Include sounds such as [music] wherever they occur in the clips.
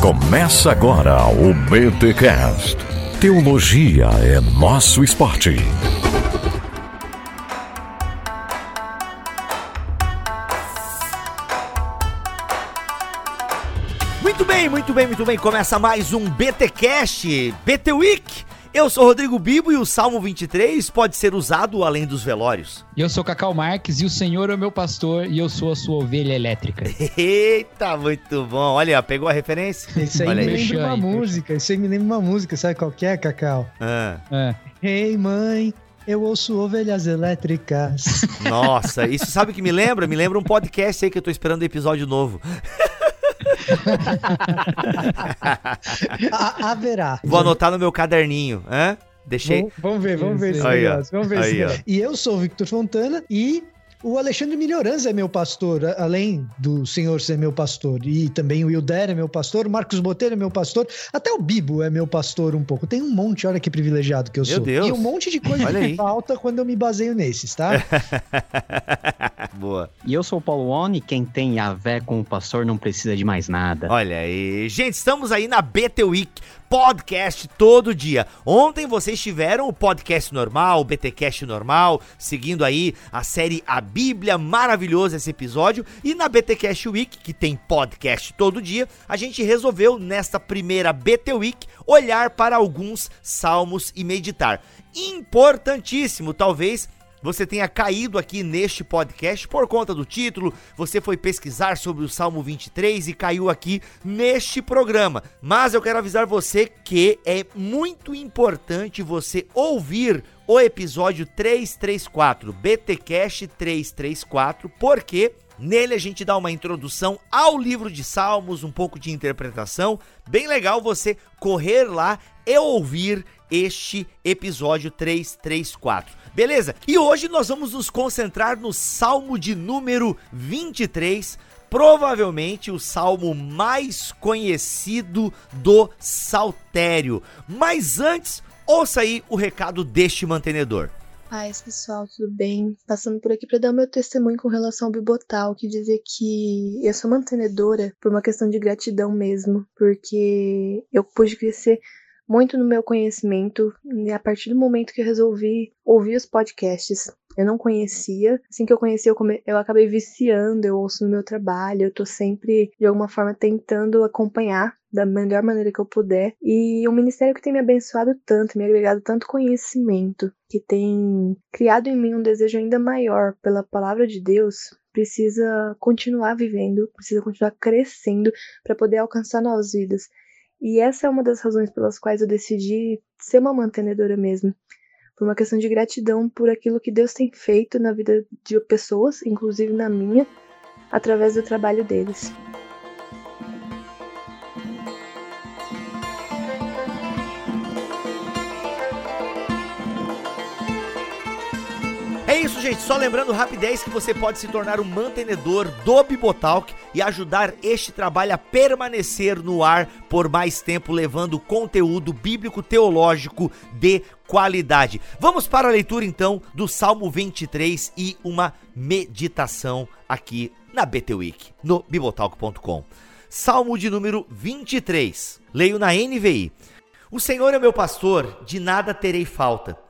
Começa agora o BTCast. Teologia é nosso esporte. Muito bem, muito bem, muito bem. Começa mais um BTcast, BT Week. Eu sou Rodrigo Bibo e o Salmo 23 pode ser usado além dos velórios. Eu sou Cacau Marques e o Senhor é o meu pastor e eu sou a sua ovelha elétrica. [laughs] Eita, muito bom. Olha, pegou a referência? Isso aí Olha me aí. lembra uma aí, música. Isso aí me lembra uma música. Sabe qual que é, Cacau? Ah, É. Ei, mãe, eu ouço ovelhas elétricas. [laughs] nossa, isso sabe o que me lembra? Me lembra um podcast aí que eu tô esperando o episódio novo. [laughs] [laughs] Haverá. Vou anotar no meu caderninho, hã? Deixei. Vamos, ver, vamos ver esse Aí, negócio. Vamos ver Aí, esse ó. negócio. E eu sou o Victor Fontana e o Alexandre Melhorança é meu pastor, além do senhor ser meu pastor. E também o Wilder é meu pastor, o Marcos Botelho é meu pastor, até o Bibo é meu pastor um pouco. Tem um monte, olha que privilegiado que eu Meu sou. Deus. E um monte de coisa Olha que aí. falta quando eu me baseio nesses, tá? [laughs] Boa. E eu sou o Paulo Oni, quem tem a vé com o pastor não precisa de mais nada. Olha aí. Gente, estamos aí na BT Week, podcast todo dia. Ontem vocês tiveram o podcast normal, o BTcast normal, seguindo aí a série A Bíblia, maravilhoso esse episódio. E na BTcast Week, que tem podcast todo dia, a gente resolveu nesta primeira BT Week olhar para alguns salmos e meditar. Importantíssimo, talvez você tenha caído aqui neste podcast por conta do título, você foi pesquisar sobre o Salmo 23 e caiu aqui neste programa. Mas eu quero avisar você que é muito importante você ouvir o episódio 334, BTcast 334, porque Nele a gente dá uma introdução ao livro de Salmos, um pouco de interpretação. Bem legal você correr lá e ouvir este episódio 334. Beleza? E hoje nós vamos nos concentrar no Salmo de número 23, provavelmente o salmo mais conhecido do Saltério. Mas antes, ouça aí o recado deste mantenedor. Paz, pessoal, tudo bem? Passando por aqui para dar o meu testemunho com relação ao Bibotal, que dizer que eu sou mantenedora por uma questão de gratidão mesmo, porque eu pude crescer muito no meu conhecimento a partir do momento que eu resolvi ouvir os podcasts. Eu não conhecia, assim que eu conheci, eu, come... eu acabei viciando, eu ouço no meu trabalho, eu tô sempre, de alguma forma, tentando acompanhar da melhor maneira que eu puder. E um ministério que tem me abençoado tanto, me agregado tanto conhecimento, que tem criado em mim um desejo ainda maior pela palavra de Deus, precisa continuar vivendo, precisa continuar crescendo para poder alcançar novas vidas. E essa é uma das razões pelas quais eu decidi ser uma mantenedora mesmo. Por uma questão de gratidão por aquilo que Deus tem feito na vida de pessoas, inclusive na minha, através do trabalho deles. Gente. Só lembrando rapidez que você pode se tornar um mantenedor do Bibotalk e ajudar este trabalho a permanecer no ar por mais tempo, levando conteúdo bíblico teológico de qualidade. Vamos para a leitura então do Salmo 23 e uma meditação aqui na BT Week, no bibotalk.com. Salmo de número 23. Leio na NVI. O Senhor é meu pastor, de nada terei falta.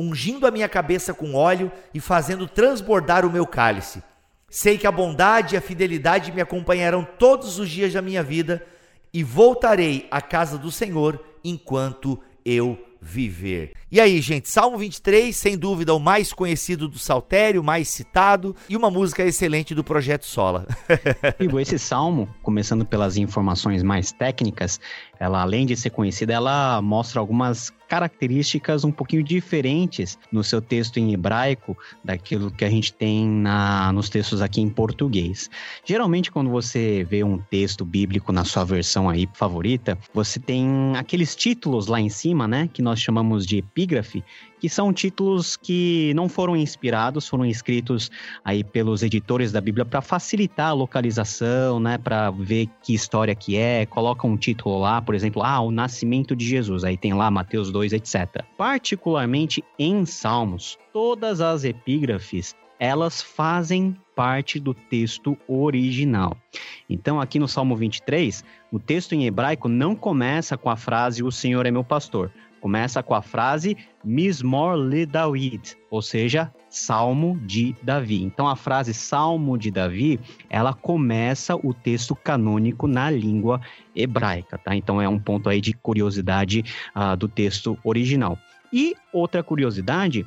ungindo a minha cabeça com óleo e fazendo transbordar o meu cálice. Sei que a bondade e a fidelidade me acompanharão todos os dias da minha vida e voltarei à casa do Senhor enquanto eu viver. E aí, gente, Salmo 23, sem dúvida o mais conhecido do Saltério, mais citado e uma música excelente do Projeto Sola. [laughs] Igor, esse salmo, começando pelas informações mais técnicas, ela além de ser conhecida, ela mostra algumas características um pouquinho diferentes no seu texto em hebraico daquilo que a gente tem na, nos textos aqui em português. Geralmente, quando você vê um texto bíblico na sua versão aí favorita, você tem aqueles títulos lá em cima, né, que nós chamamos de epígrafe, que são títulos que não foram inspirados, foram escritos aí pelos editores da Bíblia para facilitar a localização, né, para ver que história que é, coloca um título lá, por exemplo, ah, o nascimento de Jesus, aí tem lá Mateus 2, etc. Particularmente em Salmos, todas as epígrafes elas fazem parte do texto original. Então, aqui no Salmo 23, o texto em hebraico não começa com a frase O Senhor é meu pastor. Começa com a frase Mismor le David, ou seja, Salmo de Davi. Então a frase Salmo de Davi, ela começa o texto canônico na língua hebraica, tá? Então é um ponto aí de curiosidade uh, do texto original. E outra curiosidade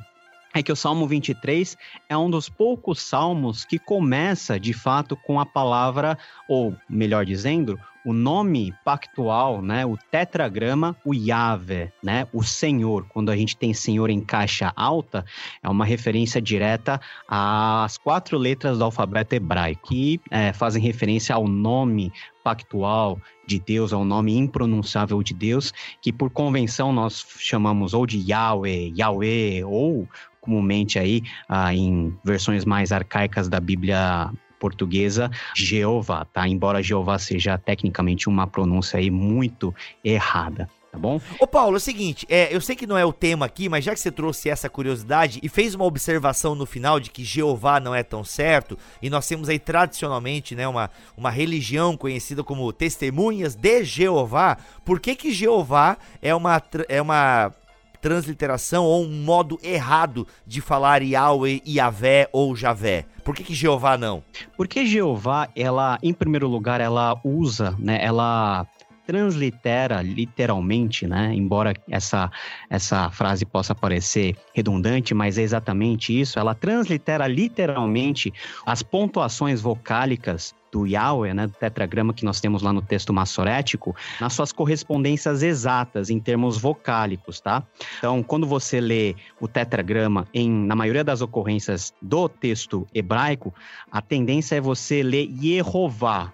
é que o Salmo 23 é um dos poucos salmos que começa de fato com a palavra, ou melhor dizendo, o nome pactual, né, o tetragrama, o Yahvé, né, o Senhor. Quando a gente tem Senhor em caixa alta, é uma referência direta às quatro letras do alfabeto hebraico, que é, fazem referência ao nome pactual de Deus, ao nome impronunciável de Deus, que por convenção nós chamamos ou de Yahweh, Yahweh, ou comumente aí ah, em versões mais arcaicas da Bíblia portuguesa, Jeová, tá? Embora Jeová seja tecnicamente uma pronúncia aí muito errada tá bom? Ô Paulo, é o seguinte, é, eu sei que não é o tema aqui, mas já que você trouxe essa curiosidade e fez uma observação no final de que Jeová não é tão certo, e nós temos aí tradicionalmente, né, uma, uma religião conhecida como testemunhas de Jeová, por que que Jeová é uma, é uma transliteração ou um modo errado de falar Yahweh, Yahvé ou Javé? Por que, que Jeová não? Porque Jeová, ela, em primeiro lugar, ela usa, né? Ela translitera literalmente, né? Embora essa, essa frase possa parecer redundante, mas é exatamente isso. Ela translitera literalmente as pontuações vocálicas do Yahweh, né, do tetragrama que nós temos lá no texto massorético, nas suas correspondências exatas em termos vocálicos, tá? Então, quando você lê o tetragrama em na maioria das ocorrências do texto hebraico, a tendência é você ler Yehová,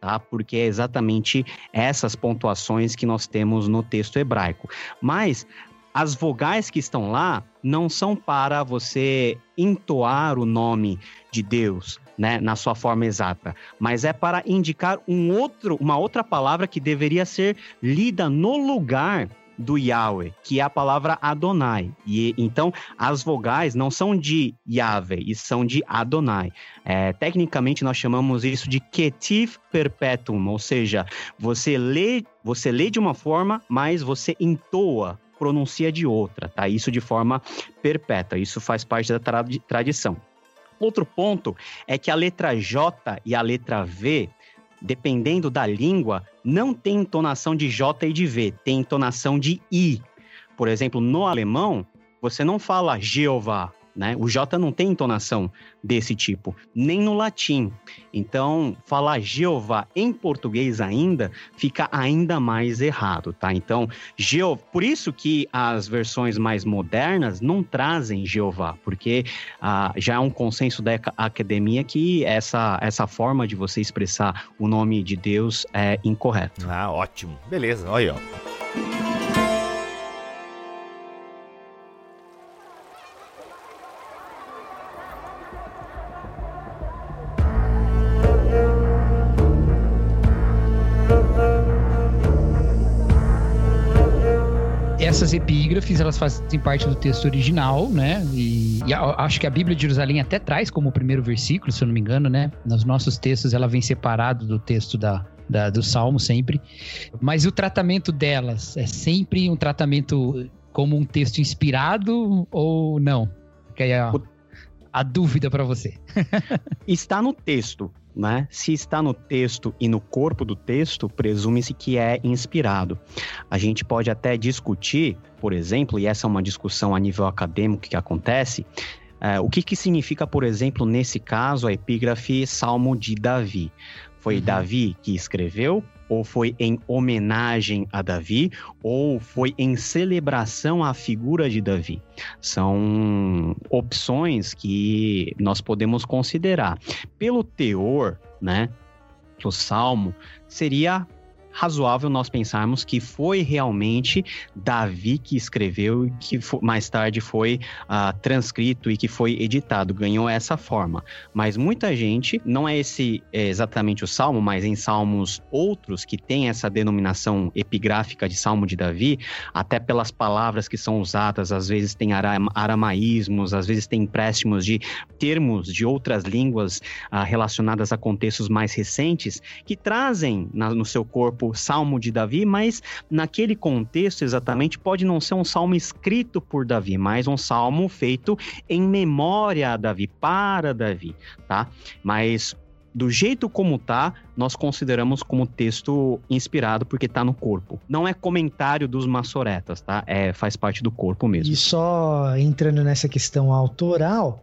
tá? Porque é exatamente essas pontuações que nós temos no texto hebraico. Mas as vogais que estão lá não são para você entoar o nome de Deus, né, na sua forma exata, mas é para indicar um outro, uma outra palavra que deveria ser lida no lugar do Yahweh, que é a palavra Adonai. E então as vogais não são de Yahweh, e são de Adonai. É, tecnicamente nós chamamos isso de ketiv perpetuum, ou seja, você lê, você lê de uma forma, mas você entoa pronuncia de outra, tá? Isso de forma perpétua, isso faz parte da trad tradição. Outro ponto é que a letra J e a letra V, dependendo da língua, não tem entonação de J e de V, tem entonação de I. Por exemplo, no alemão, você não fala Jeová, né? O J não tem entonação desse tipo, nem no latim. Então, falar Jeová em português ainda fica ainda mais errado, tá? Então, Geo... por isso que as versões mais modernas não trazem Jeová, porque ah, já é um consenso da academia que essa, essa forma de você expressar o nome de Deus é incorreta. Ah, ótimo. Beleza, olha aí, ó. Essas epígrafes, elas fazem parte do texto original, né? E, e acho que a Bíblia de Jerusalém até traz como primeiro versículo, se eu não me engano, né? Nos nossos textos ela vem separado do texto da, da, do Salmo sempre. Mas o tratamento delas é sempre um tratamento como um texto inspirado ou não? Que aí é a, a dúvida para você. [laughs] Está no texto, né? Se está no texto e no corpo do texto, presume-se que é inspirado. A gente pode até discutir, por exemplo, e essa é uma discussão a nível acadêmico que acontece, é, o que, que significa, por exemplo, nesse caso, a epígrafe Salmo de Davi? Foi uhum. Davi que escreveu ou foi em homenagem a Davi, ou foi em celebração à figura de Davi. São opções que nós podemos considerar. Pelo teor, né, o salmo seria razoável nós pensarmos que foi realmente Davi que escreveu e que mais tarde foi uh, transcrito e que foi editado, ganhou essa forma. Mas muita gente, não é esse é exatamente o salmo, mas em salmos outros que tem essa denominação epigráfica de salmo de Davi, até pelas palavras que são usadas, às vezes tem aramaísmos, às vezes tem empréstimos de termos de outras línguas uh, relacionadas a contextos mais recentes, que trazem na, no seu corpo salmo de Davi, mas naquele contexto exatamente pode não ser um salmo escrito por Davi, mas um salmo feito em memória a Davi, para Davi, tá? Mas do jeito como tá, nós consideramos como texto inspirado porque tá no corpo. Não é comentário dos maçoretas, tá? É, faz parte do corpo mesmo. E só entrando nessa questão autoral,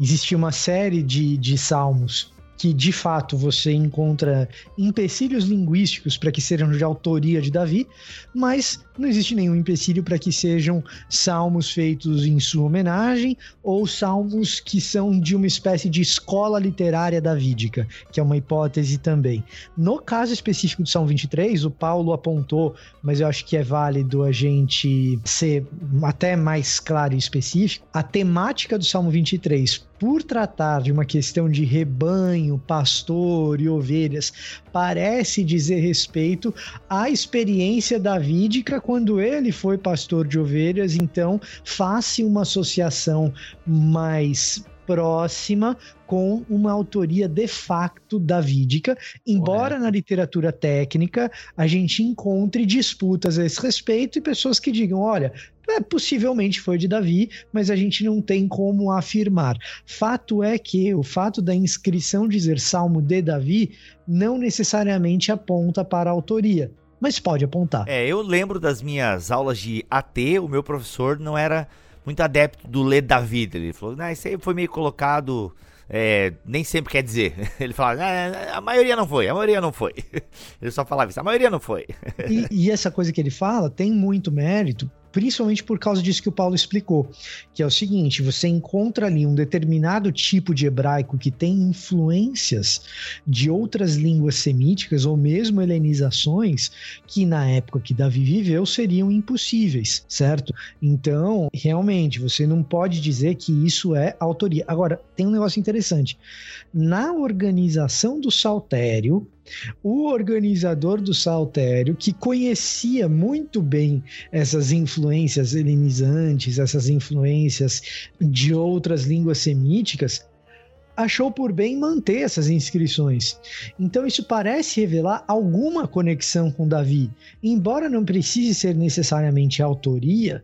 existia uma série de, de salmos que de fato você encontra empecilhos linguísticos para que sejam de autoria de Davi, mas não existe nenhum empecilho para que sejam salmos feitos em sua homenagem ou salmos que são de uma espécie de escola literária davídica, que é uma hipótese também. No caso específico do Salmo 23, o Paulo apontou, mas eu acho que é válido a gente ser até mais claro e específico, a temática do Salmo 23 por tratar de uma questão de rebanho, pastor e ovelhas, parece dizer respeito à experiência davídica quando ele foi pastor de ovelhas, então faça uma associação mais próxima com uma autoria de facto davídica, embora Correto. na literatura técnica a gente encontre disputas a esse respeito e pessoas que digam, olha, é, possivelmente foi de Davi, mas a gente não tem como afirmar. Fato é que o fato da inscrição dizer Salmo de Davi não necessariamente aponta para a autoria mas pode apontar. É, eu lembro das minhas aulas de AT, o meu professor não era muito adepto do ler David. Ele falou, não, isso aí foi meio colocado. É, nem sempre quer dizer. [laughs] Ele falava, ah, a maioria não foi, a maioria não foi. [laughs] Ele só falava isso, a maioria não foi. E, e essa coisa que ele fala tem muito mérito, principalmente por causa disso que o Paulo explicou, que é o seguinte: você encontra ali um determinado tipo de hebraico que tem influências de outras línguas semíticas ou mesmo helenizações que na época que Davi viveu seriam impossíveis, certo? Então, realmente, você não pode dizer que isso é autoria. Agora, tem um negócio interessante. Na organização do saltério, o organizador do Saltério, que conhecia muito bem essas influências helenizantes, essas influências de outras línguas semíticas, achou por bem manter essas inscrições. Então isso parece revelar alguma conexão com Davi, embora não precise ser necessariamente autoria,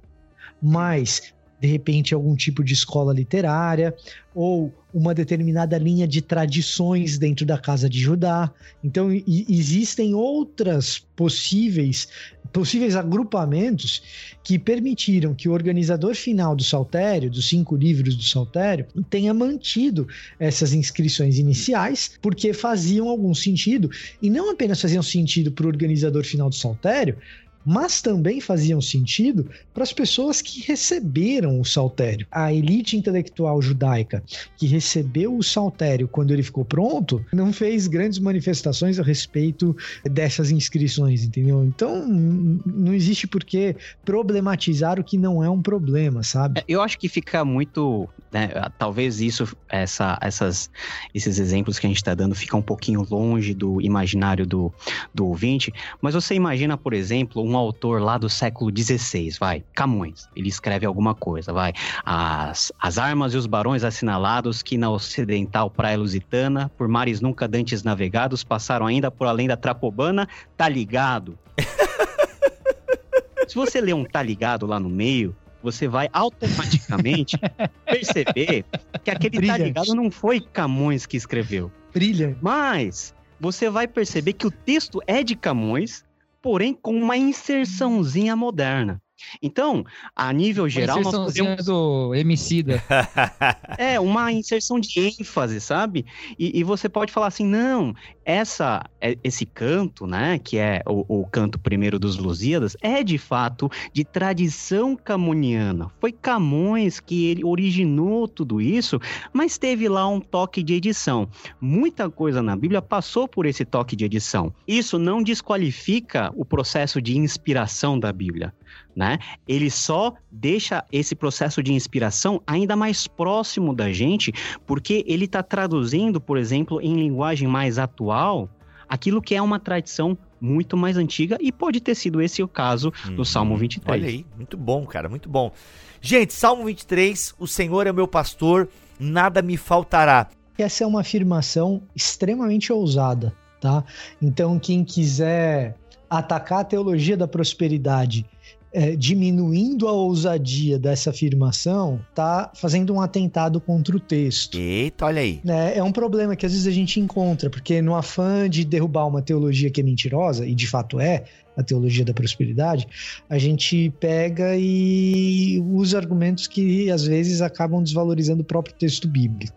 mas de repente algum tipo de escola literária ou uma determinada linha de tradições dentro da casa de Judá. Então existem outras possíveis possíveis agrupamentos que permitiram que o organizador final do Saltério, dos cinco livros do Saltério, tenha mantido essas inscrições iniciais, porque faziam algum sentido, e não apenas faziam sentido para o organizador final do Saltério, mas também faziam sentido para as pessoas que receberam o saltério. A elite intelectual judaica que recebeu o saltério quando ele ficou pronto não fez grandes manifestações a respeito dessas inscrições, entendeu? Então não existe por que problematizar o que não é um problema, sabe? É, eu acho que fica muito, né, talvez isso, essa, essas, esses exemplos que a gente está dando fica um pouquinho longe do imaginário do, do ouvinte, mas você imagina, por exemplo, um um autor lá do século XVI, vai, Camões, ele escreve alguma coisa, vai. As, as armas e os barões assinalados que na ocidental praia lusitana, por mares nunca dantes navegados, passaram ainda por além da Trapobana, tá ligado? [laughs] Se você ler um tá ligado lá no meio, você vai automaticamente [laughs] perceber que aquele Brilhante. tá ligado não foi Camões que escreveu. Brilha. Mas você vai perceber que o texto é de Camões, porém com uma inserçãozinha moderna. Então, a nível geral, nós podemos... do Emicida. [laughs] [laughs] é, uma inserção de ênfase, sabe? E, e, você pode falar assim, não, essa, é, esse canto, né, que é o, o, canto primeiro dos Lusíadas, é de fato de tradição camoniana. Foi Camões que ele originou tudo isso, mas teve lá um toque de edição. Muita coisa na Bíblia passou por esse toque de edição. Isso não desqualifica o processo de inspiração da Bíblia né? Ele só deixa esse processo de inspiração ainda mais próximo da gente, porque ele está traduzindo, por exemplo, em linguagem mais atual, aquilo que é uma tradição muito mais antiga e pode ter sido esse o caso do uhum. Salmo 23. Olha aí, muito bom, cara, muito bom. Gente, Salmo 23, o Senhor é meu pastor, nada me faltará. Essa é uma afirmação extremamente ousada, tá? Então, quem quiser atacar a teologia da prosperidade é, diminuindo a ousadia dessa afirmação, tá fazendo um atentado contra o texto. Eita, olha aí. É, é um problema que às vezes a gente encontra, porque no afã de derrubar uma teologia que é mentirosa, e de fato é, a teologia da prosperidade, a gente pega e usa argumentos que às vezes acabam desvalorizando o próprio texto bíblico.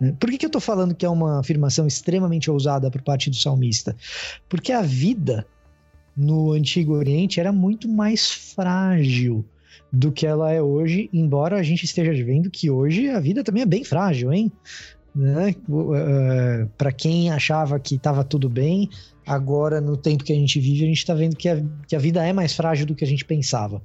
Né? Por que, que eu estou falando que é uma afirmação extremamente ousada por parte do salmista? Porque a vida no Antigo Oriente era muito mais frágil do que ela é hoje, embora a gente esteja vendo que hoje a vida também é bem frágil, hein? Né? Uh, é, Para quem achava que estava tudo bem, agora no tempo que a gente vive, a gente está vendo que a, que a vida é mais frágil do que a gente pensava.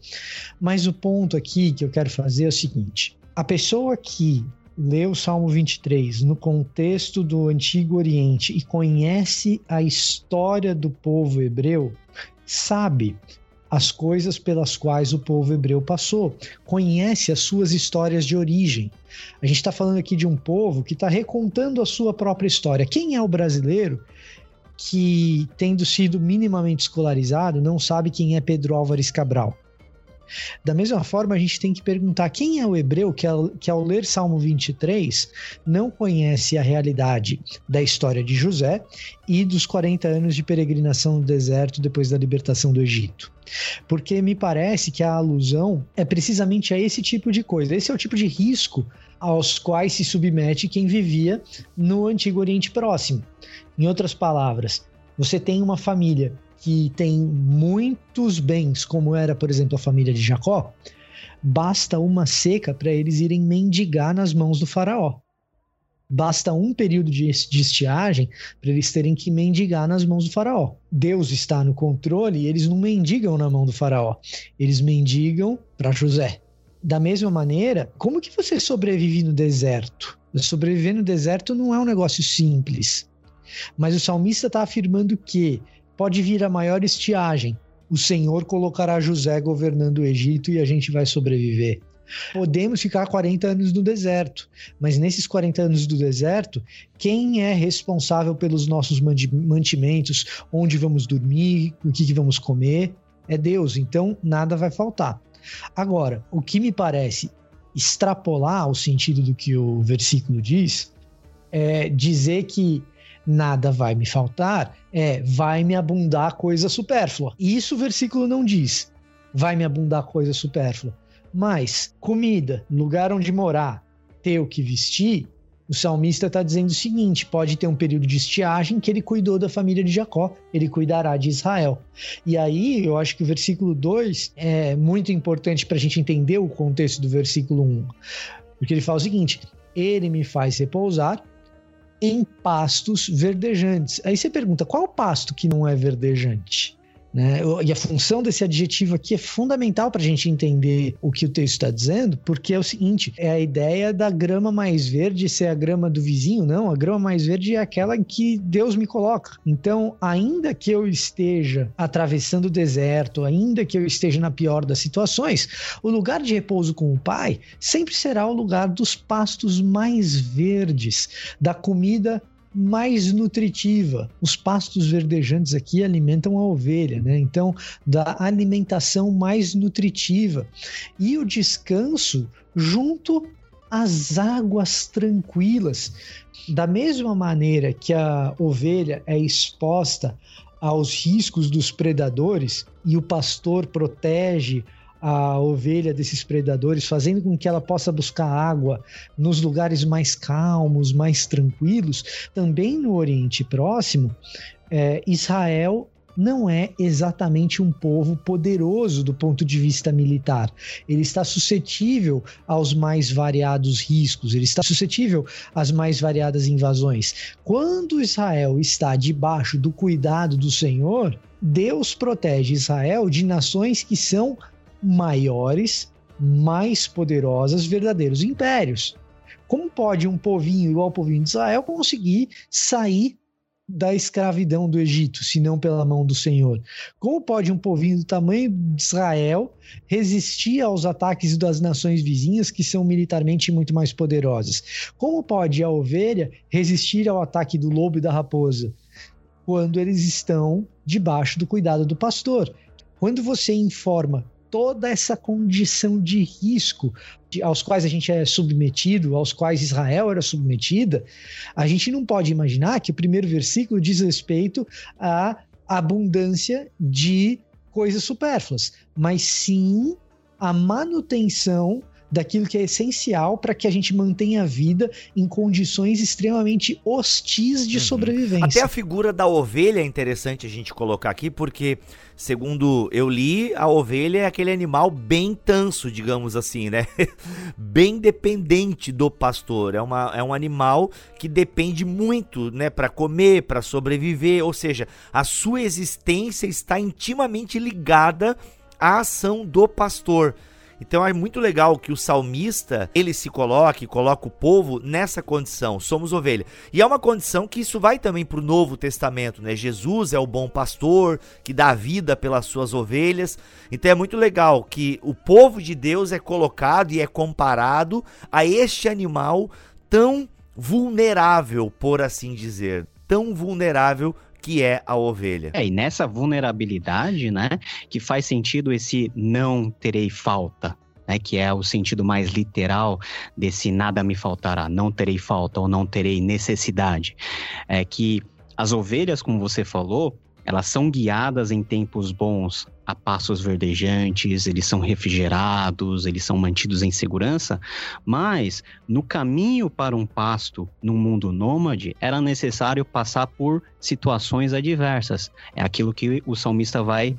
Mas o ponto aqui que eu quero fazer é o seguinte: a pessoa que lê o Salmo 23 no contexto do Antigo Oriente e conhece a história do povo hebreu, sabe as coisas pelas quais o povo hebreu passou, conhece as suas histórias de origem. A gente está falando aqui de um povo que está recontando a sua própria história. Quem é o brasileiro que, tendo sido minimamente escolarizado, não sabe quem é Pedro Álvares Cabral? Da mesma forma, a gente tem que perguntar quem é o hebreu que ao, que ao ler Salmo 23 não conhece a realidade da história de José e dos 40 anos de peregrinação no deserto depois da libertação do Egito. Porque me parece que a alusão é precisamente a esse tipo de coisa. Esse é o tipo de risco aos quais se submete quem vivia no Antigo Oriente Próximo. Em outras palavras, você tem uma família que tem muitos bens, como era, por exemplo, a família de Jacó, basta uma seca para eles irem mendigar nas mãos do faraó. Basta um período de, estiagem para eles terem que mendigar nas mãos do faraó. Deus está no controle e eles não mendigam na mão do faraó. Eles mendigam para José. Da mesma maneira, como que você sobrevive no deserto? Sobreviver no deserto não é um negócio simples. Mas o salmista está afirmando que pode vir a maior estiagem. O Senhor colocará José governando o Egito e a gente vai sobreviver. Podemos ficar 40 anos no deserto, mas nesses 40 anos do deserto, quem é responsável pelos nossos mantimentos, onde vamos dormir, o que, vamos comer, é Deus, então nada vai faltar. Agora, o que me parece extrapolar o sentido do que o versículo diz é dizer que nada vai me faltar, é vai me abundar coisa supérflua. Isso o versículo não diz. Vai me abundar coisa supérflua. Mas comida, lugar onde morar, ter o que vestir, o salmista está dizendo o seguinte: pode ter um período de estiagem que ele cuidou da família de Jacó, ele cuidará de Israel. E aí eu acho que o versículo 2 é muito importante para a gente entender o contexto do versículo 1. Porque ele fala o seguinte: ele me faz repousar em pastos verdejantes. Aí você pergunta, qual pasto que não é verdejante? Né? E a função desse adjetivo aqui é fundamental para a gente entender o que o texto está dizendo, porque é o seguinte: é a ideia da grama mais verde ser a grama do vizinho, não. A grama mais verde é aquela em que Deus me coloca. Então, ainda que eu esteja atravessando o deserto, ainda que eu esteja na pior das situações, o lugar de repouso com o Pai sempre será o lugar dos pastos mais verdes, da comida mais nutritiva. Os pastos verdejantes aqui alimentam a ovelha, né? Então, da alimentação mais nutritiva. E o descanso junto às águas tranquilas. Da mesma maneira que a ovelha é exposta aos riscos dos predadores e o pastor protege a ovelha desses predadores, fazendo com que ela possa buscar água nos lugares mais calmos, mais tranquilos, também no Oriente Próximo, é, Israel não é exatamente um povo poderoso do ponto de vista militar. Ele está suscetível aos mais variados riscos, ele está suscetível às mais variadas invasões. Quando Israel está debaixo do cuidado do Senhor, Deus protege Israel de nações que são maiores, mais poderosas, verdadeiros impérios. Como pode um povinho igual ao povinho de Israel conseguir sair da escravidão do Egito, se não pela mão do Senhor? Como pode um povinho do tamanho de Israel resistir aos ataques das nações vizinhas que são militarmente muito mais poderosas? Como pode a ovelha resistir ao ataque do lobo e da raposa quando eles estão debaixo do cuidado do pastor? Quando você informa toda essa condição de risco aos quais a gente é submetido, aos quais Israel era submetida, a gente não pode imaginar que o primeiro versículo diz respeito à abundância de coisas supérfluas, mas sim a manutenção daquilo que é essencial para que a gente mantenha a vida em condições extremamente hostis de uhum. sobrevivência. Até a figura da ovelha é interessante a gente colocar aqui, porque, segundo eu li, a ovelha é aquele animal bem tanso, digamos assim, né? [laughs] bem dependente do pastor. É, uma, é um animal que depende muito, né, para comer, para sobreviver, ou seja, a sua existência está intimamente ligada à ação do pastor. Então é muito legal que o salmista ele se coloque, coloca o povo nessa condição, somos ovelha. E é uma condição que isso vai também para o Novo Testamento, né? Jesus é o bom pastor que dá vida pelas suas ovelhas. Então é muito legal que o povo de Deus é colocado e é comparado a este animal tão vulnerável, por assim dizer, tão vulnerável que é a ovelha. É, e nessa vulnerabilidade, né, que faz sentido esse não terei falta. Né, que é o sentido mais literal desse nada me faltará, não terei falta ou não terei necessidade. É que as ovelhas, como você falou, elas são guiadas em tempos bons a passos verdejantes, eles são refrigerados, eles são mantidos em segurança, mas no caminho para um pasto no mundo nômade era necessário passar por situações adversas. É aquilo que o salmista vai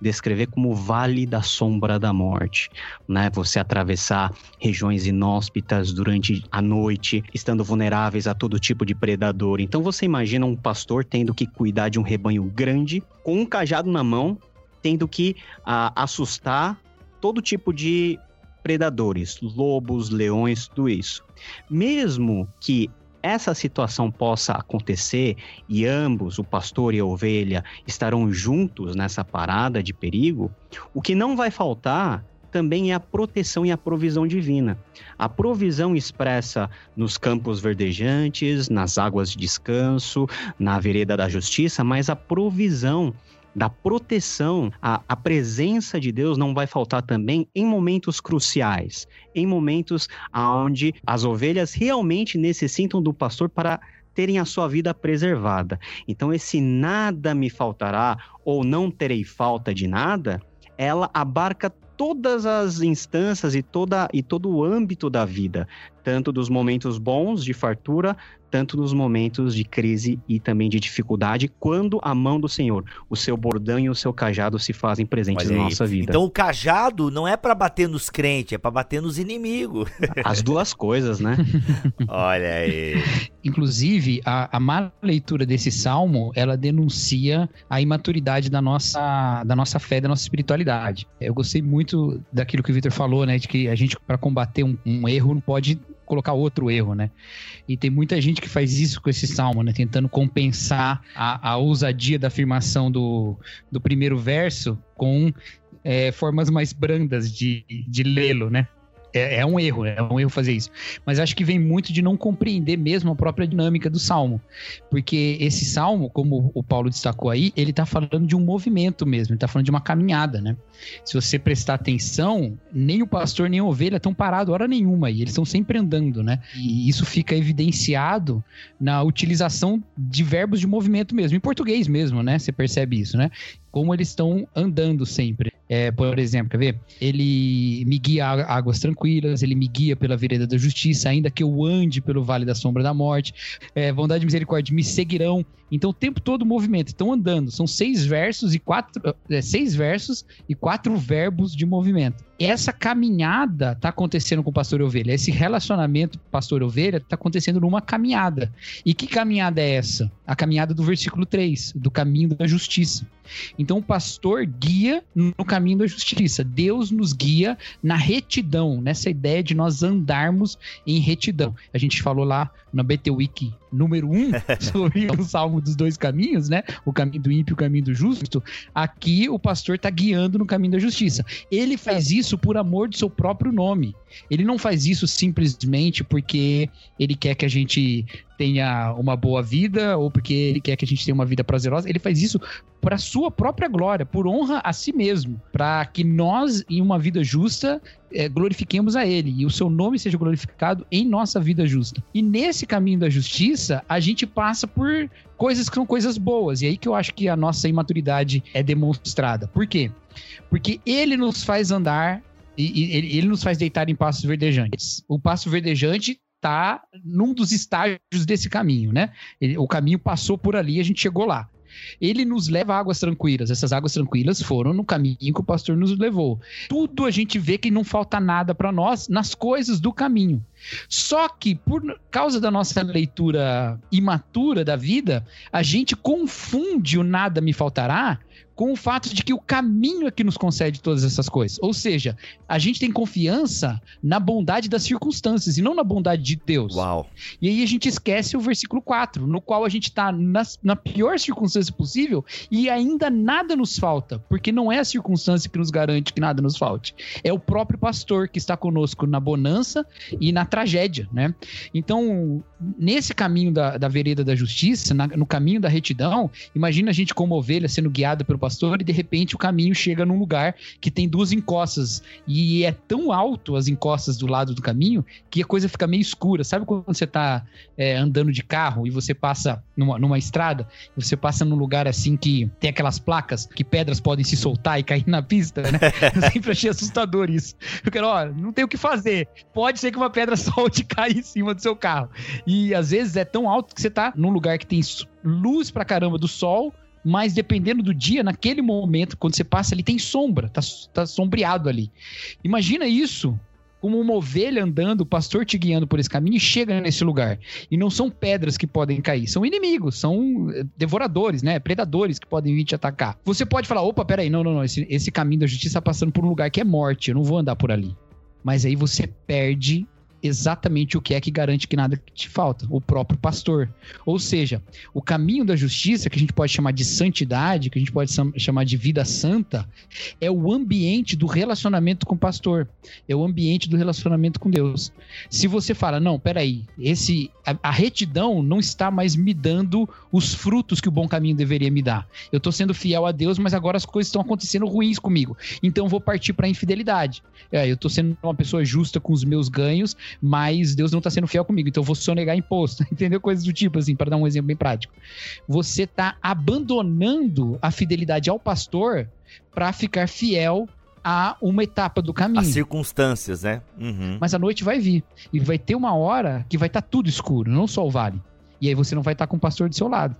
descrever como vale da sombra da morte, né? Você atravessar regiões inóspitas durante a noite, estando vulneráveis a todo tipo de predador. Então você imagina um pastor tendo que cuidar de um rebanho grande com um cajado na mão tendo que uh, assustar todo tipo de predadores, lobos, leões, tudo isso. Mesmo que essa situação possa acontecer e ambos, o pastor e a ovelha, estarão juntos nessa parada de perigo, o que não vai faltar também é a proteção e a provisão divina. A provisão expressa nos campos verdejantes, nas águas de descanso, na vereda da justiça, mas a provisão da proteção, a, a presença de Deus não vai faltar também em momentos cruciais, em momentos onde as ovelhas realmente necessitam do pastor para terem a sua vida preservada. Então, esse nada me faltará ou não terei falta de nada, ela abarca todas as instâncias e, toda, e todo o âmbito da vida, tanto dos momentos bons de fartura, tanto nos momentos de crise e também de dificuldade, quando a mão do Senhor, o seu bordão e o seu cajado se fazem presentes na nossa vida. Então o cajado não é para bater nos crentes, é para bater nos inimigos. [laughs] As duas coisas, né? [laughs] Olha aí. Inclusive, a, a má leitura desse salmo, ela denuncia a imaturidade da nossa, da nossa fé, da nossa espiritualidade. Eu gostei muito daquilo que o Victor falou, né? De que a gente, para combater um, um erro, não pode colocar outro erro, né? E tem muita gente que faz isso com esse salmo, né? Tentando compensar a, a ousadia da afirmação do, do primeiro verso com é, formas mais brandas de, de lê-lo, né? É, é, um erro, é um erro fazer isso. Mas acho que vem muito de não compreender mesmo a própria dinâmica do salmo. Porque esse salmo, como o Paulo destacou aí, ele está falando de um movimento mesmo, ele está falando de uma caminhada, né? Se você prestar atenção, nem o pastor nem a ovelha estão parados hora nenhuma aí, eles estão sempre andando, né? E isso fica evidenciado na utilização de verbos de movimento mesmo, em português mesmo, né? Você percebe isso, né? Como eles estão andando sempre. É, por exemplo, quer ver? Ele me guia a águas tranquilas, ele me guia pela vereda da justiça, ainda que eu ande pelo vale da sombra da morte. É, bondade e misericórdia me seguirão. Então, o tempo todo movimento, estão andando. São seis versos e quatro. É, seis versos e quatro verbos de movimento. Essa caminhada está acontecendo com o pastor ovelha. Esse relacionamento pastor ovelha está acontecendo numa caminhada. E que caminhada é essa? A caminhada do versículo 3, do caminho da justiça. Então, o pastor guia no caminho da justiça. Deus nos guia na retidão, nessa ideia de nós andarmos em retidão. A gente falou lá na BT Wiki número 1 um, [laughs] sobre o salmo dos dois caminhos, né? O caminho do ímpio e o caminho do justo. Aqui o pastor está guiando no caminho da justiça. Ele faz isso por amor do seu próprio nome. Ele não faz isso simplesmente porque ele quer que a gente tenha uma boa vida ou porque ele quer que a gente tenha uma vida prazerosa. Ele faz isso para sua própria glória, por honra a si mesmo, para que nós, em uma vida justa, é, glorifiquemos a Ele e o seu nome seja glorificado em nossa vida justa. E nesse caminho da justiça, a gente passa por coisas que são coisas boas. E aí que eu acho que a nossa imaturidade é demonstrada. Por quê? Porque Ele nos faz andar e, ele nos faz deitar em passos verdejantes. O passo verdejante está num dos estágios desse caminho, né? Ele, o caminho passou por ali, a gente chegou lá. Ele nos leva a águas tranquilas. Essas águas tranquilas foram no caminho que o pastor nos levou. Tudo a gente vê que não falta nada para nós nas coisas do caminho. Só que, por causa da nossa leitura imatura da vida, a gente confunde o nada me faltará com o fato de que o caminho é que nos concede todas essas coisas. Ou seja, a gente tem confiança na bondade das circunstâncias e não na bondade de Deus. Uau. E aí a gente esquece o versículo 4, no qual a gente está na pior circunstância possível e ainda nada nos falta, porque não é a circunstância que nos garante que nada nos falte. É o próprio pastor que está conosco na bonança e na tragédia, né? Então, nesse caminho da, da vereda da justiça, na, no caminho da retidão, imagina a gente como ovelha sendo guiada pelo pastor e de repente o caminho chega num lugar que tem duas encostas e é tão alto as encostas do lado do caminho que a coisa fica meio escura. Sabe quando você tá é, andando de carro e você passa numa, numa estrada, você passa num lugar assim que tem aquelas placas que pedras podem se soltar e cair na pista, né? [laughs] Eu sempre achei assustador isso. Eu quero, ó, não tem o que fazer. Pode ser que uma pedra [laughs] solte e caia em cima do seu carro. E às vezes é tão alto que você tá num lugar que tem luz pra caramba do sol, mas dependendo do dia, naquele momento, quando você passa ali, tem sombra, tá, tá sombreado ali. Imagina isso como uma ovelha andando, o pastor te guiando por esse caminho e chega nesse lugar. E não são pedras que podem cair, são inimigos, são eh, devoradores, né? Predadores que podem vir te atacar. Você pode falar: opa, peraí, não, não, não, esse, esse caminho da justiça está passando por um lugar que é morte, eu não vou andar por ali. Mas aí você perde exatamente o que é que garante que nada te falta, o próprio pastor. Ou seja, o caminho da justiça, que a gente pode chamar de santidade, que a gente pode chamar de vida santa, é o ambiente do relacionamento com o pastor, é o ambiente do relacionamento com Deus. Se você fala, não, peraí, esse, a, a retidão não está mais me dando os frutos que o bom caminho deveria me dar. Eu estou sendo fiel a Deus, mas agora as coisas estão acontecendo ruins comigo. Então vou partir para a infidelidade. É, eu estou sendo uma pessoa justa com os meus ganhos, mas Deus não está sendo fiel comigo, então eu vou sonegar imposto, [laughs] entendeu? Coisas do tipo, assim, para dar um exemplo bem prático. Você está abandonando a fidelidade ao pastor para ficar fiel a uma etapa do caminho. As circunstâncias, né? Uhum. Mas a noite vai vir. E vai ter uma hora que vai estar tá tudo escuro, não só o vale. E aí você não vai estar tá com o pastor do seu lado.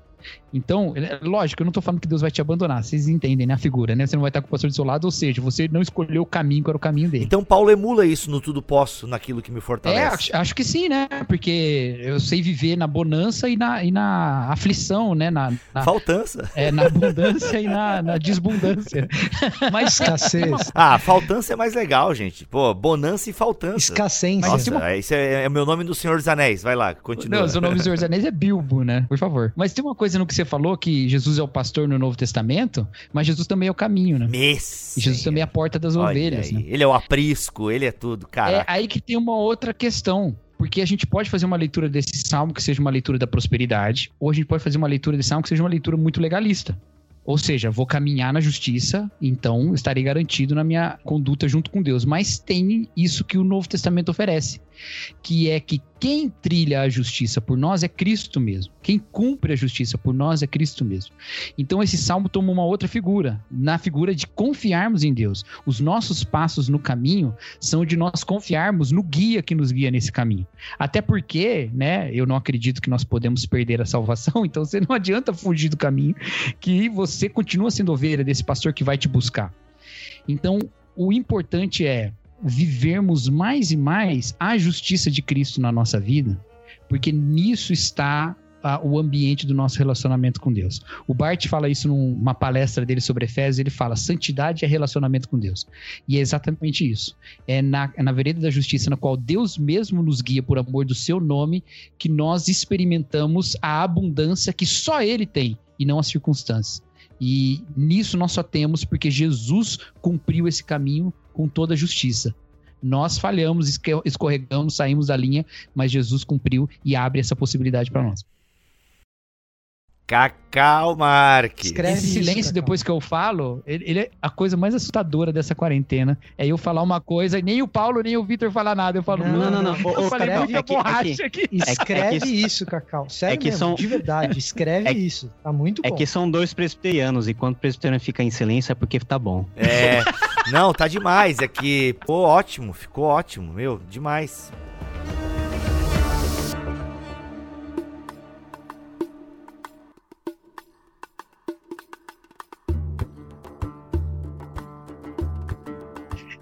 Então, é, lógico, eu não tô falando que Deus vai te abandonar, vocês entendem, né, a figura, né? Você não vai estar com o pastor do seu lado, ou seja, você não escolheu o caminho que era o caminho dele. Então Paulo emula isso no tudo posso, naquilo que me fortalece. É, acho, que sim, né? Porque eu sei viver na bonança e na, e na aflição, né? Na, na faltança. É, na abundância e na, na desbundância. [laughs] Mas escassez. Ah, faltança é mais legal, gente. Pô, bonança e faltança. Escassez. Nossa, uma... esse é, é, o meu nome do Senhor dos Anéis. Vai lá, continua. Não, o seu nome do Senhor dos Anéis é Bilbo, né? Por favor. Mas tem uma coisa no que você falou que Jesus é o pastor no Novo Testamento, mas Jesus também é o caminho, né? Messi. Jesus também é a porta das Olha ovelhas. Né? Ele é o aprisco, ele é tudo, cara. É aí que tem uma outra questão. Porque a gente pode fazer uma leitura desse salmo que seja uma leitura da prosperidade, ou a gente pode fazer uma leitura desse salmo que seja uma leitura muito legalista. Ou seja, vou caminhar na justiça, então estarei garantido na minha conduta junto com Deus. Mas tem isso que o Novo Testamento oferece, que é que quem trilha a justiça por nós é Cristo mesmo. Quem cumpre a justiça por nós é Cristo mesmo. Então esse salmo toma uma outra figura, na figura de confiarmos em Deus. Os nossos passos no caminho são de nós confiarmos no guia que nos guia nesse caminho. Até porque, né, eu não acredito que nós podemos perder a salvação, [laughs] então você não adianta fugir do caminho que você continua sendo ovelha desse pastor que vai te buscar. Então, o importante é vivermos mais e mais a justiça de Cristo na nossa vida, porque nisso está o ambiente do nosso relacionamento com Deus. O Bart fala isso numa palestra dele sobre Efésios, ele fala: santidade é relacionamento com Deus. E é exatamente isso. É na, é na vereda da justiça, na qual Deus mesmo nos guia por amor do seu nome, que nós experimentamos a abundância que só Ele tem e não as circunstâncias. E nisso nós só temos porque Jesus cumpriu esse caminho com toda a justiça. Nós falhamos, escorregamos, saímos da linha, mas Jesus cumpriu e abre essa possibilidade para nós. Cacau Marques. Escreve Esse silêncio isso, depois que eu falo, ele, ele, é a coisa mais assustadora dessa quarentena. É eu falar uma coisa e nem o Paulo nem o Vitor falar nada. Eu falo, não, não, não. não. Eu falei muita é borracha aqui. [laughs] Escreve é que, isso, Cacau. Sério é que mesmo, são... de verdade. Escreve é, isso. Tá muito bom. É que são dois presbiterianos e quando o presbiteriano fica em silêncio é porque tá bom. É. [laughs] não, tá demais. É que, pô, ótimo. Ficou ótimo, meu. Demais.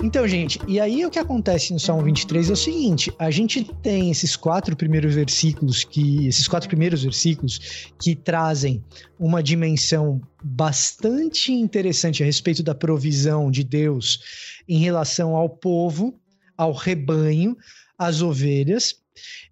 Então, gente, e aí o que acontece no Salmo 23 é o seguinte: a gente tem esses quatro primeiros versículos que esses quatro primeiros versículos que trazem uma dimensão bastante interessante a respeito da provisão de Deus em relação ao povo, ao rebanho, às ovelhas,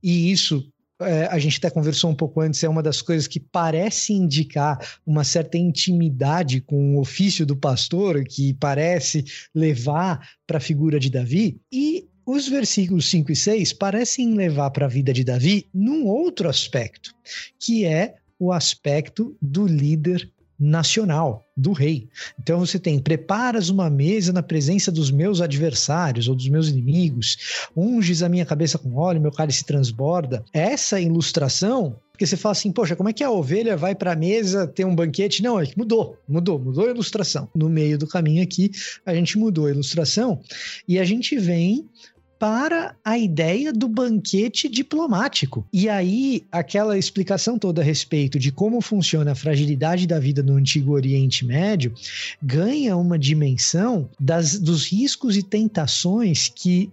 e isso é, a gente até conversou um pouco antes, é uma das coisas que parece indicar uma certa intimidade com o ofício do pastor, que parece levar para a figura de Davi. E os versículos 5 e 6 parecem levar para a vida de Davi num outro aspecto, que é o aspecto do líder nacional do rei. Então você tem: preparas uma mesa na presença dos meus adversários ou dos meus inimigos, unges a minha cabeça com óleo, meu cálice transborda. Essa ilustração porque você fala assim, poxa, como é que a ovelha vai para a mesa ter um banquete? Não, é que mudou, mudou, mudou a ilustração. No meio do caminho aqui, a gente mudou a ilustração e a gente vem para a ideia do banquete diplomático. E aí, aquela explicação toda a respeito de como funciona a fragilidade da vida no Antigo Oriente Médio ganha uma dimensão das, dos riscos e tentações que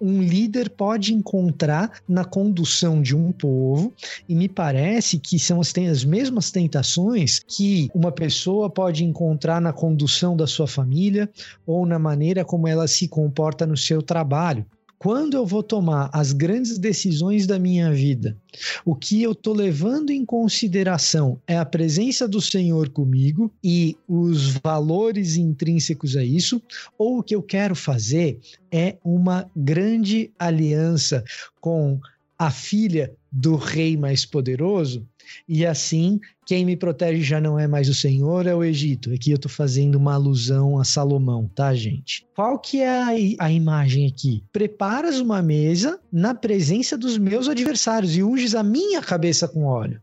um líder pode encontrar na condução de um povo, e me parece que são as, as mesmas tentações que uma pessoa pode encontrar na condução da sua família ou na maneira como ela se comporta no seu trabalho quando eu vou tomar as grandes decisões da minha vida, o que eu estou levando em consideração é a presença do Senhor comigo e os valores intrínsecos a isso, ou o que eu quero fazer é uma grande aliança com a filha do rei mais poderoso, e assim quem me protege já não é mais o Senhor, é o Egito. Aqui eu estou fazendo uma alusão a Salomão, tá, gente? Qual que é a, a imagem aqui? Preparas uma mesa na presença dos meus adversários e unges a minha cabeça com óleo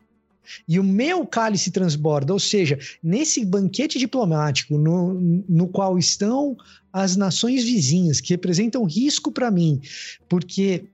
e o meu cálice transborda, ou seja, nesse banquete diplomático no, no qual estão as nações vizinhas que representam risco para mim, porque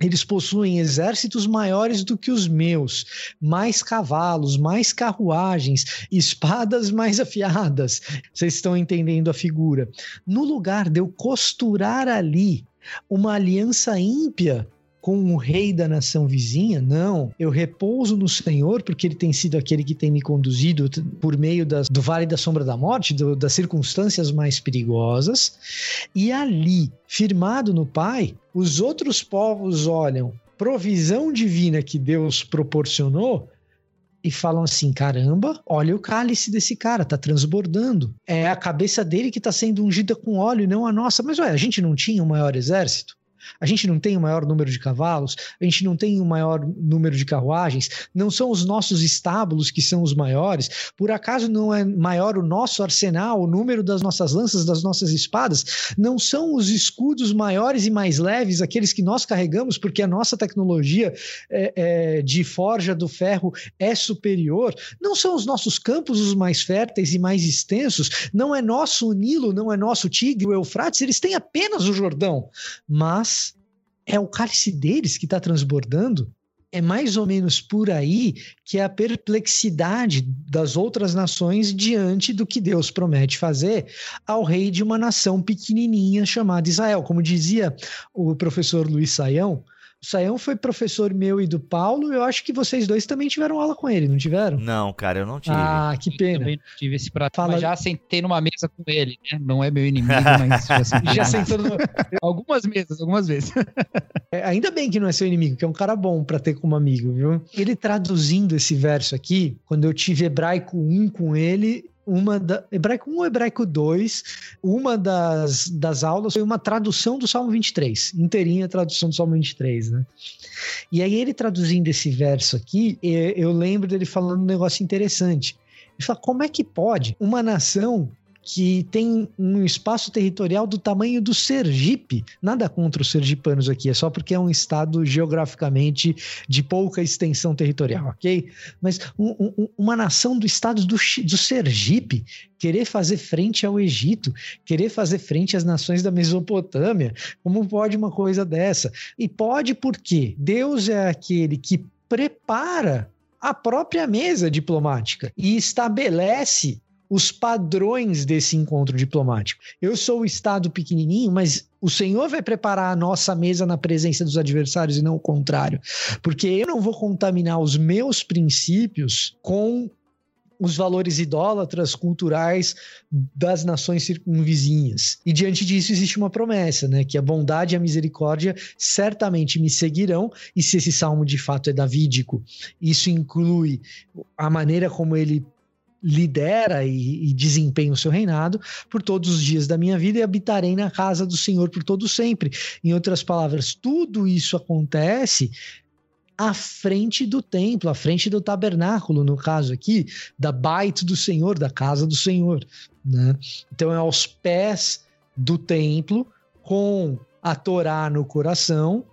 eles possuem exércitos maiores do que os meus, mais cavalos, mais carruagens, espadas mais afiadas. Vocês estão entendendo a figura. No lugar de eu costurar ali uma aliança ímpia com o rei da nação vizinha, não. Eu repouso no Senhor, porque ele tem sido aquele que tem me conduzido por meio das, do vale da sombra da morte, do, das circunstâncias mais perigosas. E ali, firmado no Pai, os outros povos olham provisão divina que Deus proporcionou e falam assim: caramba, olha o cálice desse cara, tá transbordando. É a cabeça dele que tá sendo ungida com óleo não a nossa. Mas ué, a gente não tinha um maior exército? A gente não tem o maior número de cavalos, a gente não tem o maior número de carruagens, não são os nossos estábulos que são os maiores. Por acaso não é maior o nosso arsenal, o número das nossas lanças, das nossas espadas? Não são os escudos maiores e mais leves, aqueles que nós carregamos, porque a nossa tecnologia é, é, de forja do ferro é superior? Não são os nossos campos os mais férteis e mais extensos? Não é nosso Nilo, não é nosso Tigre, o Eufrates, eles têm apenas o Jordão. Mas é o cálice deles que está transbordando é mais ou menos por aí que é a perplexidade das outras nações diante do que Deus promete fazer ao rei de uma nação pequenininha chamada Israel. Como dizia o professor Luiz Saião, Saião foi professor meu e do Paulo. Eu acho que vocês dois também tiveram aula com ele, não tiveram? Não, cara, eu não tive. Ah, que pena. Eu também não tive esse prato. Fala... Mas já sentei numa mesa com ele, né? Não é meu inimigo, mas já, sentei [laughs] já sentou no... algumas mesas, algumas vezes. [laughs] É, ainda bem que não é seu inimigo, que é um cara bom para ter como amigo, viu? Ele traduzindo esse verso aqui, quando eu tive hebraico 1 com ele, uma da hebraico 1 ou hebraico 2, uma das, das aulas foi uma tradução do Salmo 23, inteirinha a tradução do Salmo 23, né? E aí ele traduzindo esse verso aqui, eu lembro dele falando um negócio interessante. Ele fala, como é que pode uma nação que tem um espaço territorial do tamanho do Sergipe. Nada contra os sergipanos aqui, é só porque é um estado geograficamente de pouca extensão territorial, ok? Mas um, um, uma nação do estado do, do Sergipe querer fazer frente ao Egito, querer fazer frente às nações da Mesopotâmia, como pode uma coisa dessa? E pode porque Deus é aquele que prepara a própria mesa diplomática e estabelece os padrões desse encontro diplomático. Eu sou o Estado pequenininho, mas o Senhor vai preparar a nossa mesa na presença dos adversários e não o contrário. Porque eu não vou contaminar os meus princípios com os valores idólatras culturais das nações circunvizinhas. E diante disso existe uma promessa, né, que a bondade e a misericórdia certamente me seguirão, e se esse salmo de fato é davídico, isso inclui a maneira como ele lidera e, e, desempenha o seu reinado por todos os dias da minha vida e habitarei na casa do Senhor por todo sempre. Em outras palavras, tudo isso acontece à frente do templo, à frente do tabernáculo, no caso aqui, da baita do Senhor, da casa do Senhor. Né? Então é aos pés do templo, com a Torá no coração,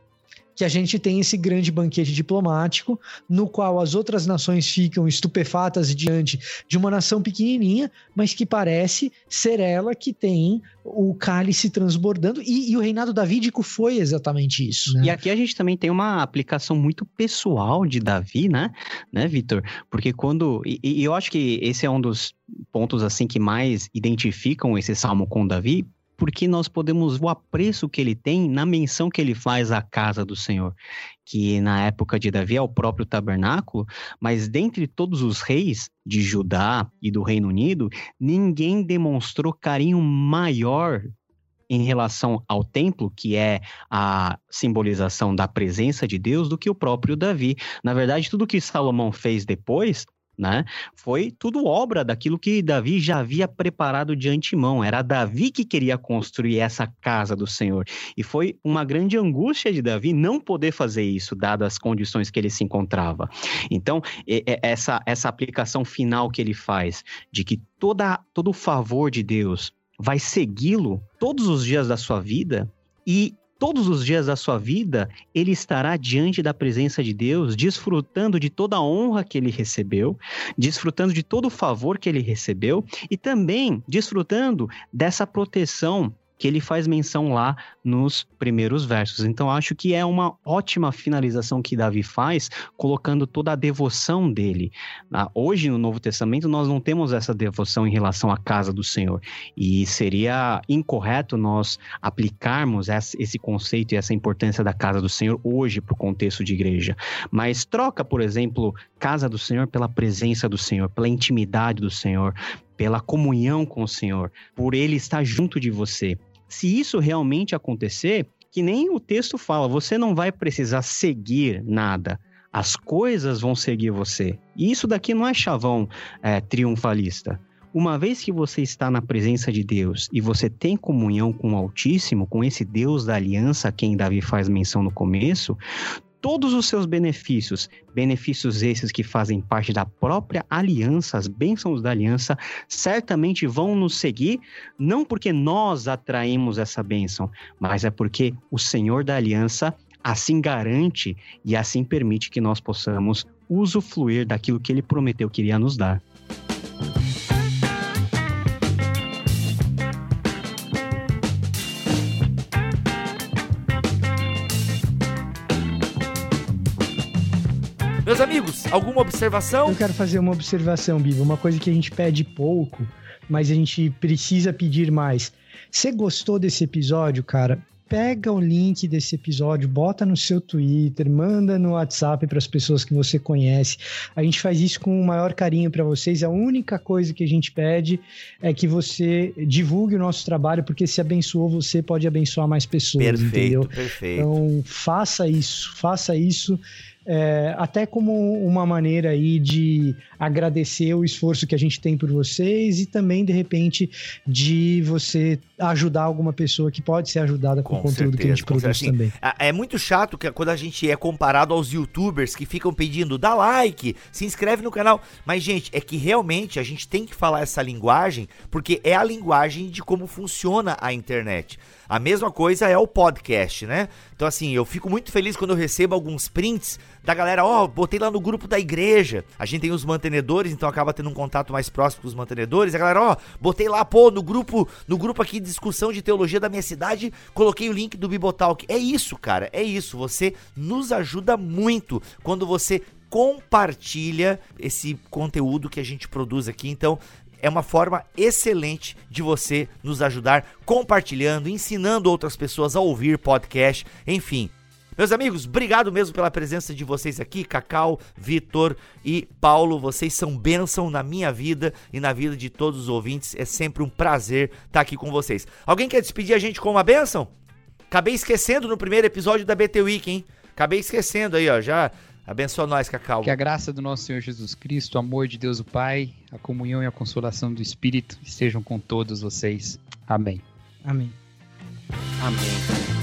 que a gente tem esse grande banquete diplomático, no qual as outras nações ficam estupefatas diante de uma nação pequenininha, mas que parece ser ela que tem o cálice transbordando. E, e o reinado davídico foi exatamente isso. Né? E aqui a gente também tem uma aplicação muito pessoal de Davi, né, né, Vitor? Porque quando. E, e eu acho que esse é um dos pontos assim que mais identificam esse salmo com Davi, porque nós podemos o apreço que ele tem na menção que ele faz à casa do Senhor, que na época de Davi é o próprio tabernáculo, mas dentre todos os reis de Judá e do Reino Unido, ninguém demonstrou carinho maior em relação ao templo, que é a simbolização da presença de Deus, do que o próprio Davi. Na verdade, tudo que Salomão fez depois né? Foi tudo obra daquilo que Davi já havia preparado de antemão. Era Davi que queria construir essa casa do Senhor. E foi uma grande angústia de Davi não poder fazer isso, dadas as condições que ele se encontrava. Então, essa, essa aplicação final que ele faz, de que toda, todo o favor de Deus vai segui-lo todos os dias da sua vida, e todos os dias da sua vida, ele estará diante da presença de Deus, desfrutando de toda a honra que ele recebeu, desfrutando de todo o favor que ele recebeu e também desfrutando dessa proteção que ele faz menção lá nos primeiros versos. Então acho que é uma ótima finalização que Davi faz, colocando toda a devoção dele. Ah, hoje no Novo Testamento nós não temos essa devoção em relação à casa do Senhor e seria incorreto nós aplicarmos esse conceito e essa importância da casa do Senhor hoje para o contexto de igreja. Mas troca, por exemplo, casa do Senhor pela presença do Senhor, pela intimidade do Senhor, pela comunhão com o Senhor, por Ele estar junto de você. Se isso realmente acontecer, que nem o texto fala, você não vai precisar seguir nada. As coisas vão seguir você. E isso daqui não é chavão é, triunfalista. uma vez que você está na presença de Deus e você tem comunhão com o Altíssimo, com esse Deus da aliança a quem Davi faz menção no começo, todos os seus benefícios, benefícios esses que fazem parte da própria aliança, as bênçãos da aliança, certamente vão nos seguir, não porque nós atraímos essa bênção, mas é porque o Senhor da aliança assim garante e assim permite que nós possamos usufruir daquilo que ele prometeu que iria nos dar. Alguma observação? Eu quero fazer uma observação, Biba, uma coisa que a gente pede pouco, mas a gente precisa pedir mais. Você gostou desse episódio, cara? pega o link desse episódio, bota no seu Twitter, manda no WhatsApp para as pessoas que você conhece. A gente faz isso com o maior carinho para vocês. A única coisa que a gente pede é que você divulgue o nosso trabalho, porque se abençoou você, pode abençoar mais pessoas. Perfeito, entendeu? perfeito. Então, faça isso, faça isso é, até como uma maneira aí de agradecer o esforço que a gente tem por vocês e também, de repente, de você ajudar alguma pessoa que pode ser ajudada com, com o conteúdo certeza, que a gente produz assim, também. É muito chato que quando a gente é comparado aos youtubers que ficam pedindo dá like, se inscreve no canal. Mas, gente, é que realmente a gente tem que falar essa linguagem porque é a linguagem de como funciona a internet. A mesma coisa é o podcast, né? Então, assim, eu fico muito feliz quando eu recebo alguns prints da galera, ó, oh, botei lá no grupo da igreja. A gente tem os mantenedores, então acaba tendo um contato mais próximo com os mantenedores. A galera, ó, oh, botei lá, pô, no grupo, no grupo aqui de discussão de teologia da minha cidade, coloquei o link do Bibotalk. É isso, cara, é isso. Você nos ajuda muito quando você compartilha esse conteúdo que a gente produz aqui. Então, é uma forma excelente de você nos ajudar compartilhando, ensinando outras pessoas a ouvir podcast, enfim. Meus amigos, obrigado mesmo pela presença de vocês aqui, Cacau, Vitor e Paulo. Vocês são bênção na minha vida e na vida de todos os ouvintes. É sempre um prazer estar aqui com vocês. Alguém quer despedir a gente com uma bênção? Acabei esquecendo no primeiro episódio da BT Week, hein? Acabei esquecendo aí, ó. Já Abençoa nós, Cacau. Que a graça do nosso Senhor Jesus Cristo, o amor de Deus o Pai, a comunhão e a consolação do Espírito estejam com todos vocês. Amém. Amém. Amém.